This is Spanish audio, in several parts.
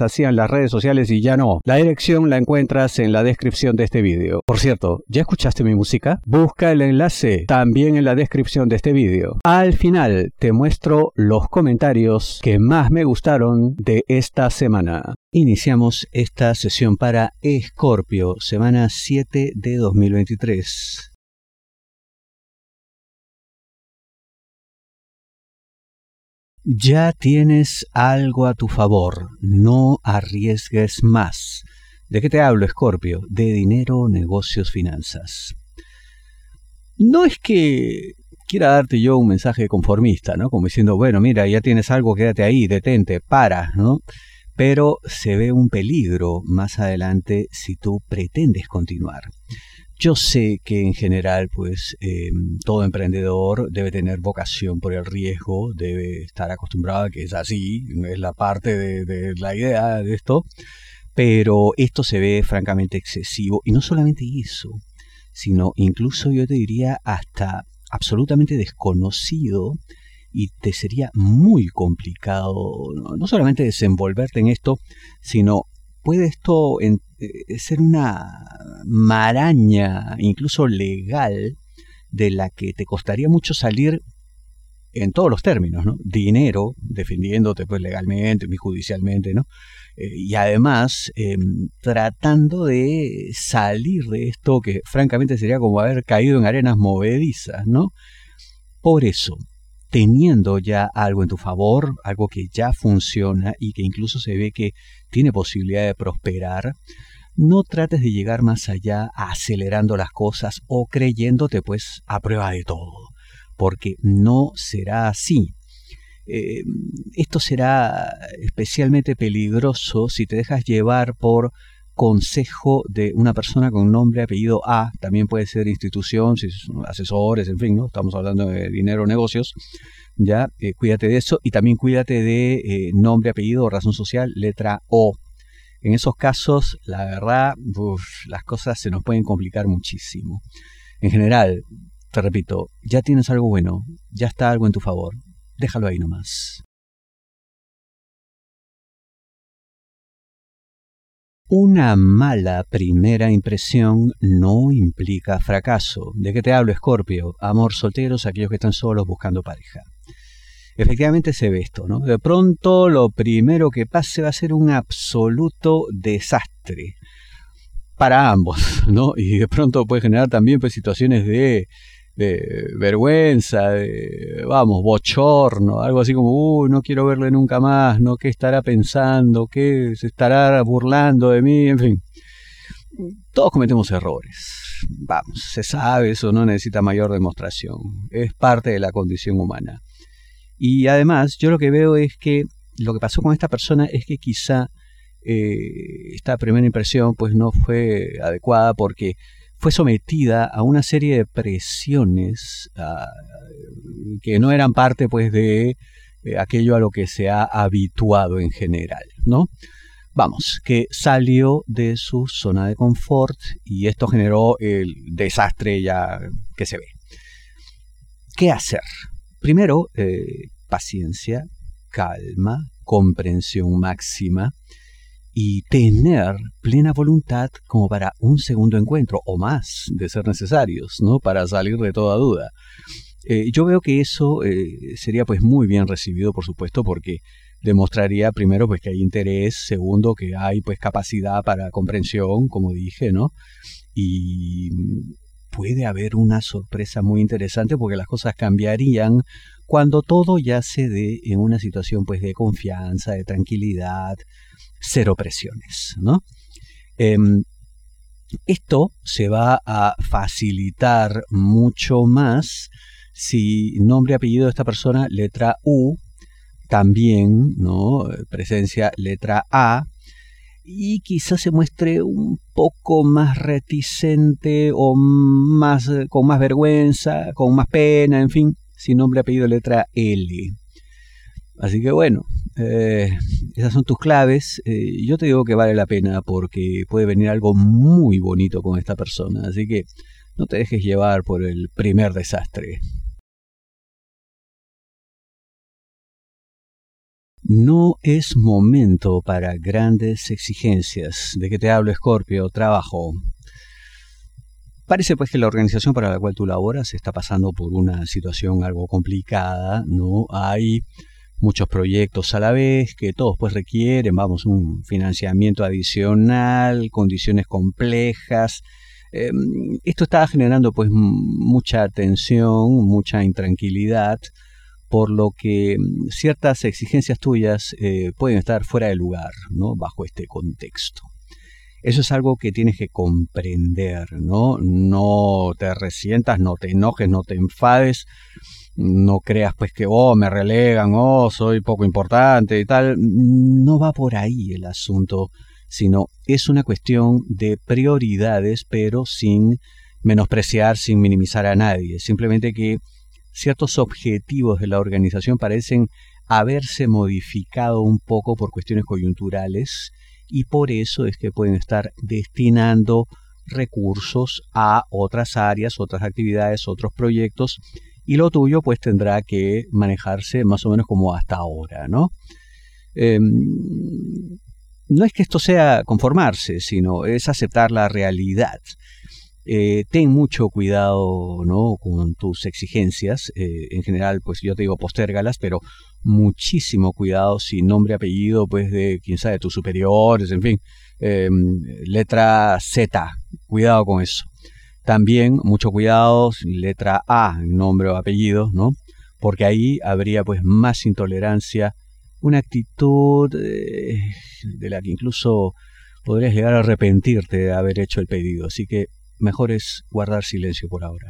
hacían las redes sociales y ya no. La dirección la encuentras en la descripción de este vídeo. Por cierto, ¿ya escuchaste mi música? Busca el enlace también en la descripción de este vídeo. Al final te muestro los comentarios que más me gustaron de esta semana. Iniciamos esta sesión para Escorpio, semana 7 de 2023. Ya tienes algo a tu favor, no arriesgues más. ¿De qué te hablo, Escorpio? De dinero, negocios, finanzas. No es que quiera darte yo un mensaje conformista, ¿no? Como diciendo, bueno, mira, ya tienes algo, quédate ahí, detente, para, ¿no? Pero se ve un peligro más adelante si tú pretendes continuar. Yo sé que en general, pues, em, todo emprendedor debe tener vocación por el riesgo, debe estar acostumbrado a que es así, es la parte de, de la idea de esto, pero esto se ve francamente excesivo, y no solamente eso, sino incluso yo te diría hasta absolutamente desconocido y te sería muy complicado no, solamente desenvolverte en esto, sino puede esto en, eh, ser una maraña, incluso legal, de la que te costaría mucho salir en todos los términos, ¿no? Dinero, defendiéndote pues legalmente, judicialmente, ¿no? Eh, y además em, tratando de salir de esto que francamente sería como haber caído en arenas movedizas, ¿no? Por eso, teniendo ya algo en tu favor, algo que ya funciona y que incluso se ve que tiene posibilidad de prosperar, no trates de llegar más allá acelerando las cosas o creyéndote pues a prueba de todo, porque no será así. Eh, esto será especialmente peligroso si te dejas llevar por consejo de una persona con nombre, apellido A, también puede ser institución, asesores, en fin, ¿no? Estamos hablando de dinero, negocios, ya, eh, cuídate de eso y también cuídate de eh, nombre, apellido, razón social, letra O. En esos casos, la verdad, las cosas se nos pueden complicar muchísimo. En general, te repito, ya tienes algo bueno, ya está algo en tu favor, déjalo ahí nomás. Una mala primera impresión no implica fracaso. ¿De qué te hablo, Escorpio? Amor solteros, aquellos que están solos buscando pareja. Efectivamente se ve esto, ¿no? De pronto lo primero que pase va a ser un absoluto desastre para ambos, ¿no? Y de pronto puede generar también pues, situaciones de de vergüenza, de, vamos, bochorno, algo así como, uy, no quiero verle nunca más, ¿no? ¿Qué estará pensando? ¿Qué se estará burlando de mí? En fin, todos cometemos errores. Vamos, se sabe, eso no necesita mayor demostración. Es parte de la condición humana. Y además, yo lo que veo es que lo que pasó con esta persona es que quizá eh, esta primera impresión pues no fue adecuada porque fue sometida a una serie de presiones ah, que no eran parte pues de eh, aquello a lo que se ha habituado en general, ¿no? Vamos, que salió de su zona de confort y esto generó el desastre ya que se ve. ¿Qué hacer? Primero, eh, paciencia, calma, comprensión máxima y tener plena voluntad como para un segundo encuentro o más de ser necesarios, ¿no? Para salir de toda duda. Eh, yo veo que eso eh, sería pues muy bien recibido, por supuesto, porque demostraría primero pues que hay interés, segundo que hay pues capacidad para comprensión, como dije, ¿no? Y puede haber una sorpresa muy interesante porque las cosas cambiarían cuando todo ya se dé en una situación pues de confianza, de tranquilidad, cero presiones, ¿no? Em, esto se va a facilitar mucho más si nombre y apellido de esta persona, letra U, también, ¿no? Presencia letra A, y quizás se muestre un poco más reticente o más con más vergüenza, con más pena, en fin, sin nombre, apellido, letra L. Así que bueno, eh, esas son tus claves. Eh, yo te digo que vale la pena porque puede venir algo muy bonito con esta persona. Así que no te dejes llevar por el primer desastre. No es momento para grandes exigencias. ¿De qué te hablo, Escorpio? Trabajo. Parece pues que la organización para la cual tú laboras está pasando por una situación algo complicada, ¿no? Hay muchos proyectos a la vez que todos pues requieren, vamos, un financiamiento adicional, condiciones complejas. Em, esto está generando pues mucha tensión, mucha intranquilidad por lo que mm, ciertas exigencias tuyas eh, pueden estar fuera de lugar, ¿no? Bajo este contexto. Eso es algo que tienes que comprender, ¿no? No te resientas, no te enojes, no te enfades, no creas pues que, oh, me relegan, oh, soy poco importante y tal. No va por ahí el asunto, sino es una cuestión de prioridades, pero sin menospreciar, sin minimizar a nadie. Simplemente que ciertos objetivos de la organización parecen haberse modificado un poco por cuestiones coyunturales y por eso es que pueden estar destinando recursos a otras áreas, otras actividades, otros proyectos y lo tuyo pues tendrá que manejarse más o menos como hasta ahora, ¿no? Em, no es que esto sea conformarse, sino es aceptar la realidad. Eh, ten mucho cuidado ¿no? con tus exigencias. Eh, en general, pues yo te digo postérgalas, pero muchísimo cuidado sin nombre, apellido, pues de quién sabe, tus superiores, en fin. Em, letra Z, cuidado con eso. También mucho cuidado, letra A, nombre o apellido, ¿no? Porque ahí habría pues más intolerancia, una actitud eh, de la que incluso podrías llegar a arrepentirte de haber hecho el pedido. Así que mejor es guardar silencio por ahora.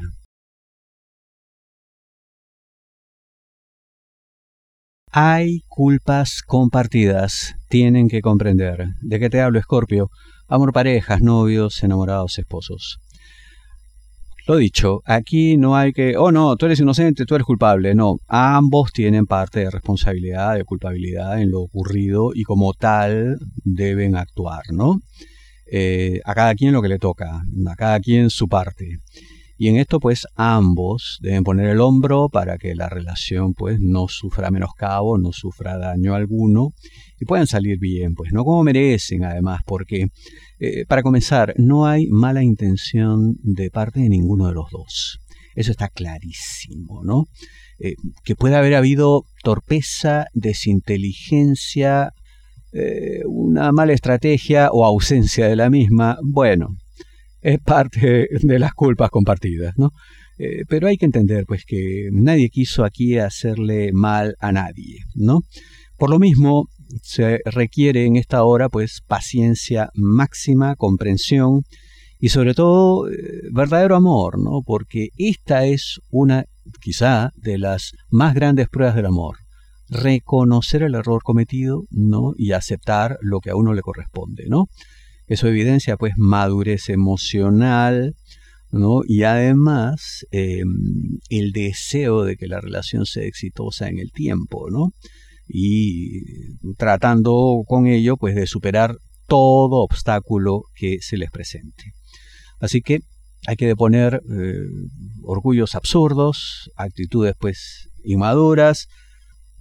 Hay culpas compartidas, tienen que comprender. ¿De qué te hablo, Escorpio? Amor, parejas, novios, enamorados, esposos. Lo dicho, aquí no hay que, oh no, tú eres inocente, tú eres culpable. No, ambos tienen parte de responsabilidad, de culpabilidad en lo ocurrido y como tal deben actuar, ¿no? Eh, a cada quien lo que le toca, a cada quien su parte. Y en esto pues ambos deben poner el hombro para que la relación pues no sufra menoscabo, no sufra daño alguno y puedan salir bien, pues no como merecen además, porque eh, para comenzar no hay mala intención de parte de ninguno de los dos. Eso está clarísimo, ¿no? Eh, que puede haber habido torpeza, desinteligencia, eh, una mala estrategia o ausencia de la misma, bueno, es parte de las culpas compartidas, ¿no? Eh, pero hay que entender, pues, que nadie quiso aquí hacerle mal a nadie, ¿no? Por lo mismo, se requiere en esta hora, pues, paciencia máxima, comprensión y sobre todo eh, verdadero amor, ¿no? Porque esta es una, quizá, de las más grandes pruebas del amor reconocer el error cometido, ¿no? Y aceptar lo que a uno le corresponde, ¿no? Eso evidencia, pues, madurez emocional, ¿no? Y además, em, el deseo de que la relación sea exitosa en el tiempo, ¿no? Y tratando con ello, pues, de superar todo obstáculo que se les presente. Así que hay que deponer eh, orgullos absurdos, actitudes, pues, inmaduras,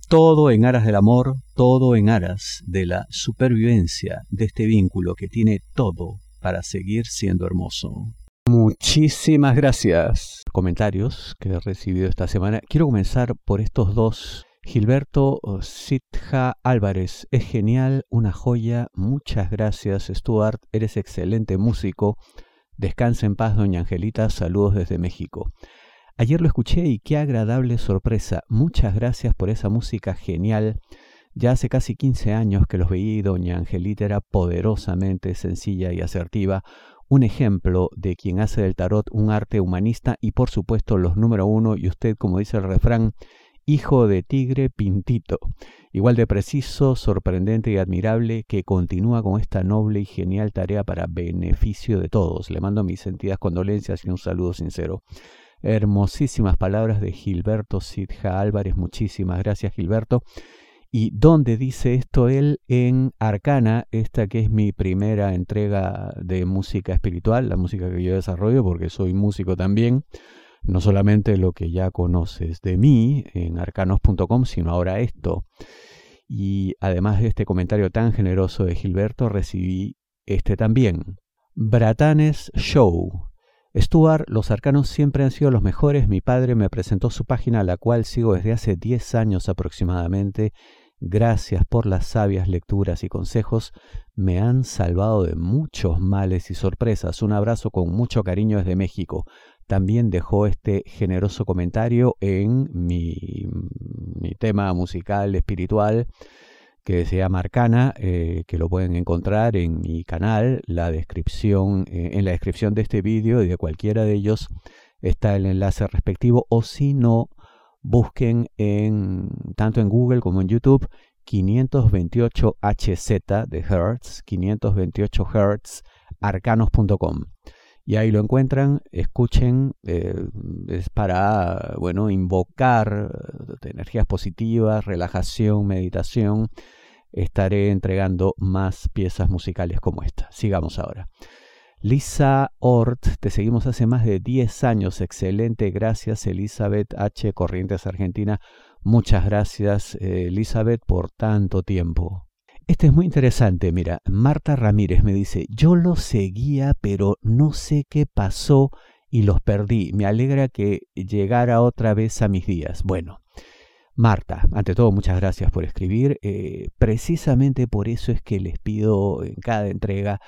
todo en aras del amor, todo en aras de la supervivencia de este vínculo que tiene todo para seguir siendo hermoso. Muchísimas gracias. Comentarios que he recibido esta semana. Quiero comenzar por estos dos. Gilberto Sitja Álvarez, es genial, una joya. Muchas gracias, Stuart. Eres excelente músico. Descansa en paz, doña Angelita. Saludos desde México. Ayer lo escuché y qué agradable sorpresa. Muchas gracias por esa música genial. Ya hace casi 15 años que los veí, doña Angelita era poderosamente sencilla y asertiva, un ejemplo de quien hace del tarot un arte humanista y por supuesto los número uno, y usted como dice el refrán, hijo de tigre pintito, igual de preciso, sorprendente y admirable, que continúa con esta noble y genial tarea para beneficio de todos. Le mando mis sentidas condolencias y un saludo sincero. Hermosísimas palabras de Gilberto Sidja Álvarez. Muchísimas gracias, Gilberto. ¿Y dónde dice esto él? En Arcana, esta que es mi primera entrega de música espiritual, la música que yo desarrollo, porque soy músico también. No solamente lo que ya conoces de mí en arcanos.com, sino ahora esto. Y además de este comentario tan generoso de Gilberto, recibí este también. Bratanes Show. Stuart, los arcanos siempre han sido los mejores. Mi padre me presentó su página, la cual sigo desde hace 10 años aproximadamente. Gracias por las sabias lecturas y consejos. Me han salvado de muchos males y sorpresas. Un abrazo con mucho cariño desde México. También dejó este generoso comentario en mi, mi tema musical espiritual que se llama Arcana, eh, que lo pueden encontrar en mi canal, la descripción, eh, en la descripción de este vídeo y de cualquiera de ellos está el enlace respectivo, o si no, busquen en, tanto en Google como en YouTube 528 HZ de Hertz, 528 Hertz, arcanos.com y ahí lo encuentran, escuchen, eh, es para, bueno, invocar energías positivas, relajación, meditación. Estaré entregando más piezas musicales como esta. Sigamos ahora. Lisa Ort, te seguimos hace más de 10 años. Excelente, gracias Elizabeth H. Corrientes Argentina. Muchas gracias eh, Elizabeth por tanto tiempo. Este es muy interesante, mira, Marta Ramírez me dice, yo los seguía, pero no sé qué pasó y los perdí. Me alegra que llegara otra vez a mis días. Bueno, Marta, ante todo, muchas gracias por escribir. Eh, precisamente por eso es que les pido en cada entrega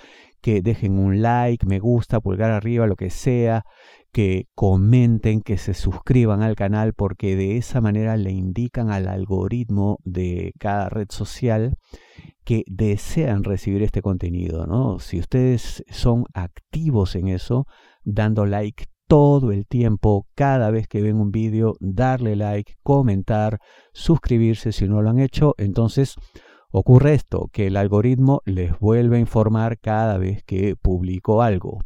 que dejen un like, me gusta, pulgar arriba, lo que sea, que comenten, que se suscriban al canal, porque de esa manera le indican al algoritmo de cada red social que desean recibir este contenido, ¿no? Si ustedes son activos en eso, dando like todo el tiempo, cada vez que ven un vídeo, darle like, comentar, suscribirse si no lo han hecho, entonces ocurre esto, que el algoritmo les vuelve a informar cada vez que publico algo.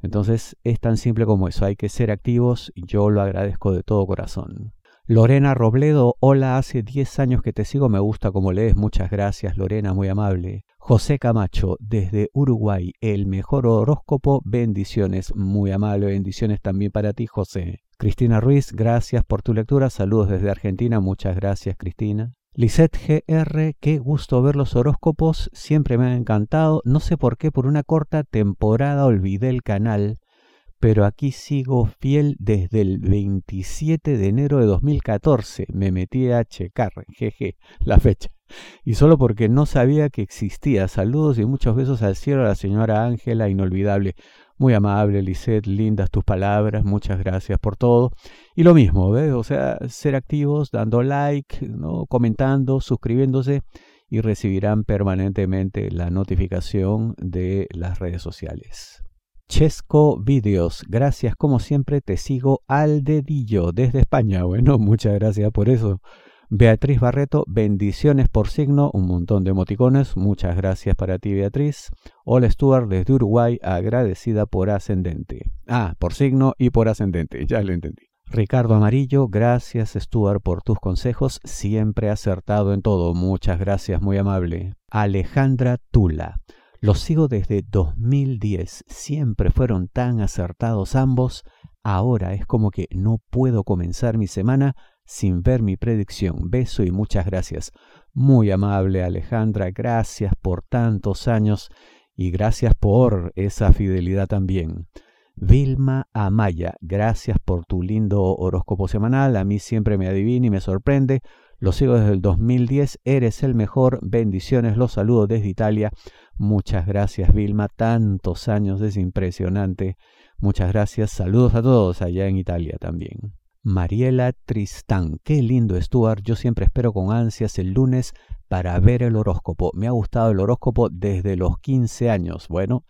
Entonces es tan simple como eso, hay que ser activos yo lo agradezco de todo corazón. Lorena Robledo, hola, hace 10 años que te sigo, me gusta como lees, muchas gracias Lorena, muy amable. José Camacho, desde Uruguay, el mejor horóscopo, bendiciones, muy amable, bendiciones también para ti José. Cristina Ruiz, gracias por tu lectura, saludos desde Argentina, muchas gracias Cristina. Lisette GR, qué gusto ver los horóscopos, siempre me ha encantado, no sé por qué por una corta temporada olvidé el canal, pero aquí sigo fiel desde el 27 de enero de 2014. Me metí a checar, jeje, la fecha. Y solo porque no sabía que existía. Saludos y muchos besos al cielo a la señora Ángela, inolvidable. Muy amable, Lisette, lindas tus palabras, muchas gracias por todo. Y lo mismo, ¿ves? O sea, ser activos, dando like, ¿no? comentando, suscribiéndose y recibirán permanentemente la notificación de las redes sociales. Chesco Videos. Gracias como siempre, te sigo al dedillo desde España. Bueno, muchas gracias por eso. Beatriz Barreto, bendiciones por signo, un montón de emoticones, muchas gracias para ti Beatriz. Hola Stuart desde Uruguay, agradecida por ascendente. Ah, por signo y por ascendente, ya lo entendí. Ricardo Amarillo, gracias Stuart por tus consejos, siempre acertado en todo, muchas gracias, muy amable. Alejandra Tula, los sigo desde 2010. Siempre fueron tan acertados ambos. Ahora es como que no puedo comenzar mi semana sin ver mi predicción. Beso y muchas gracias. Muy amable Alejandra, gracias por tantos años y gracias por esa fidelidad también. Vilma Amaya, gracias por tu lindo horóscopo semanal. A mí siempre me adivina y me sorprende. Lo sigo desde el 2010. Eres el mejor. Bendiciones. Los saludo desde Italia. Muchas gracias, Vilma. Tantos años, es impresionante. Muchas gracias. Saludos a todos allá en Italia también. Mariela Tristán. Qué lindo, Stuart. Yo siempre espero con ansias el lunes para ver el horóscopo. Me ha gustado el horóscopo desde los 15 años. Bueno,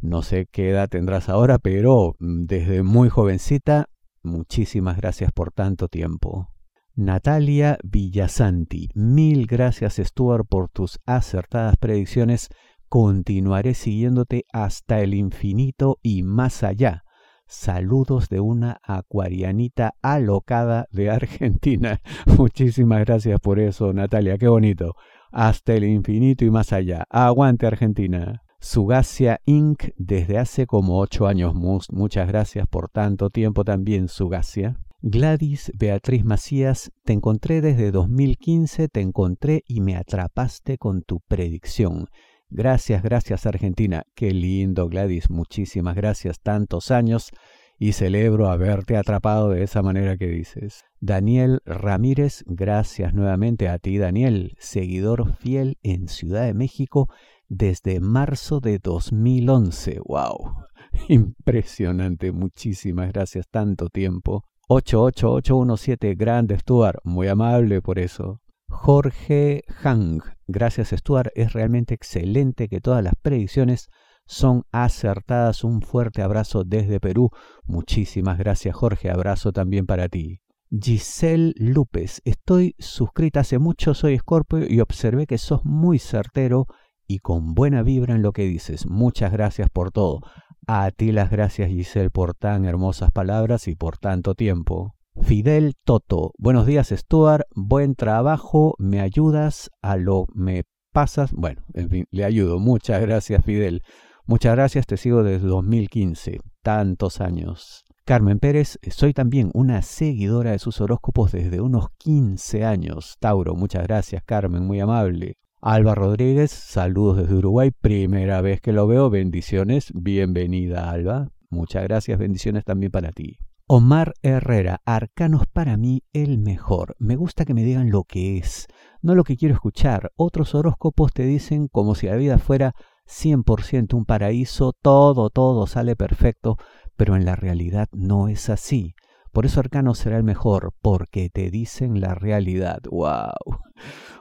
no sé qué edad tendrás ahora, pero mm, desde muy jovencita, muchísimas gracias por tanto tiempo. Natalia Villasanti, mil gracias Stuart por tus acertadas predicciones. Continuaré siguiéndote hasta el infinito y más allá. Saludos de una acuarianita alocada de Argentina. Muchísimas gracias por eso, Natalia, qué bonito. Hasta el infinito y más allá. Aguante Argentina. Sugacia Inc. desde hace como ocho años. Muchas gracias por tanto tiempo también, Sugacia. Gladys Beatriz Macías, te encontré desde 2015, te encontré y me atrapaste con tu predicción. Gracias, gracias Argentina. Qué lindo Gladys, muchísimas gracias. Tantos años y celebro haberte atrapado de esa manera que dices. Daniel Ramírez, gracias nuevamente a ti Daniel, seguidor fiel en Ciudad de México desde marzo de 2011. ¡Wow! Impresionante, muchísimas gracias, tanto tiempo. 88817, grande Stuart, muy amable por eso. Jorge Hang. Gracias Stuart, es realmente excelente que todas las predicciones son acertadas. Un fuerte abrazo desde Perú. Muchísimas gracias Jorge, abrazo también para ti. Giselle López, estoy suscrita hace mucho, soy Scorpio y observé que sos muy certero y con buena vibra en lo que dices. Muchas gracias por todo. A ti las gracias Giselle por tan hermosas palabras y por tanto tiempo. Fidel Toto. Buenos días, Stuart. Buen trabajo. ¿Me ayudas a lo me pasas? Bueno, en fin, le ayudo. Muchas gracias, Fidel. Muchas gracias, te sigo desde 2015. Tantos años. Carmen Pérez, soy también una seguidora de sus horóscopos desde unos 15 años. Tauro, muchas gracias, Carmen, muy amable. Alba Rodríguez, saludos desde Uruguay. Primera vez que lo veo. Bendiciones. Bienvenida, Alba. Muchas gracias. Bendiciones también para ti. Omar Herrera, Arcanos para mí el mejor. Me gusta que me digan lo que es, no lo que quiero escuchar. Otros horóscopos te dicen como si la vida fuera 100% un paraíso, todo, todo sale perfecto, pero en la realidad no es así. Por eso Arcano será el mejor, porque te dicen la realidad. ¡Wow!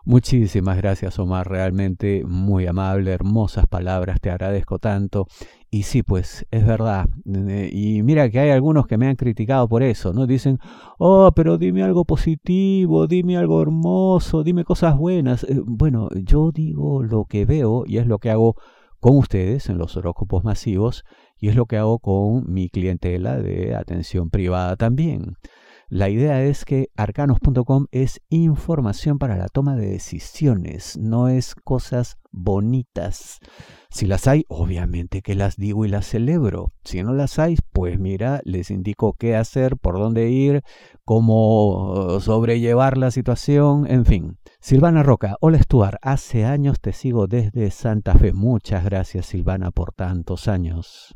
Muchísimas gracias Omar, realmente muy amable, hermosas palabras, te agradezco tanto. Y sí, pues es verdad. Eh, y mira que hay algunos que me han criticado por eso, ¿no? Dicen, oh, pero dime algo positivo, dime algo hermoso, dime cosas buenas. Eh, bueno, yo digo lo que veo y es lo que hago con ustedes en los horóscopos masivos y es lo que hago con mi clientela de atención privada también. La idea es que arcanos.com es información para la toma de decisiones, no es cosas bonitas. Si las hay, obviamente que las digo y las celebro. Si no las hay, pues mira, les indico qué hacer, por dónde ir, cómo sobrellevar la situación, en fin. Silvana Roca, hola Stuart, hace años te sigo desde Santa Fe. Muchas gracias Silvana por tantos años.